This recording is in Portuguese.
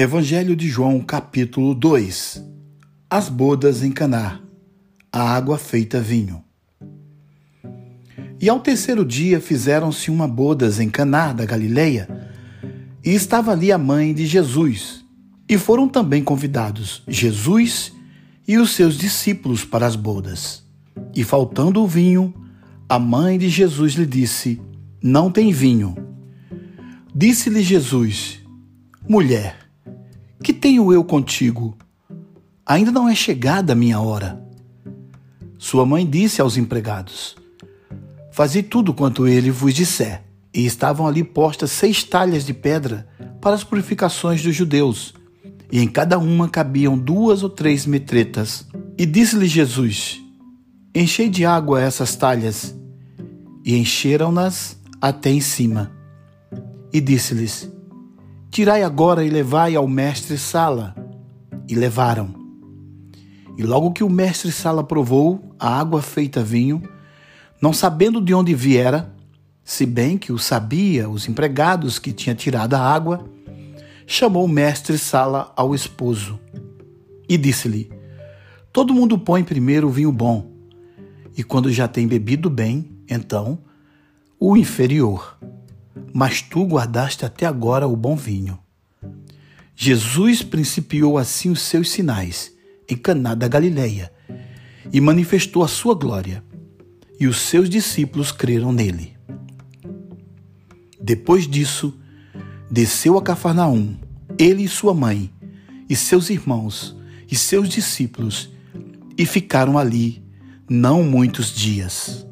Evangelho de João, capítulo 2 As bodas em Caná, a água feita vinho. E ao terceiro dia fizeram-se uma bodas em Caná da Galileia, e estava ali a mãe de Jesus. E foram também convidados Jesus e os seus discípulos para as bodas. E faltando o vinho, a mãe de Jesus lhe disse: Não tem vinho. Disse-lhe Jesus: Mulher, que tenho eu contigo? Ainda não é chegada a minha hora. Sua mãe disse aos empregados: Fazei tudo quanto ele vos disser. E estavam ali postas seis talhas de pedra para as purificações dos judeus, e em cada uma cabiam duas ou três metretas. E disse-lhe Jesus: Enchei de água essas talhas. E encheram-nas até em cima. E disse-lhes: Tirai agora e levai ao mestre Sala. E levaram. E logo que o mestre Sala provou a água feita vinho, não sabendo de onde viera, se bem que o sabia os empregados que tinha tirado a água, chamou o mestre Sala ao esposo e disse-lhe: Todo mundo põe primeiro o vinho bom, e quando já tem bebido bem, então o inferior mas tu guardaste até agora o bom vinho. Jesus principiou assim os seus sinais em Caná da Galileia e manifestou a sua glória, e os seus discípulos creram nele. Depois disso, desceu a Cafarnaum, ele e sua mãe, e seus irmãos, e seus discípulos, e ficaram ali não muitos dias.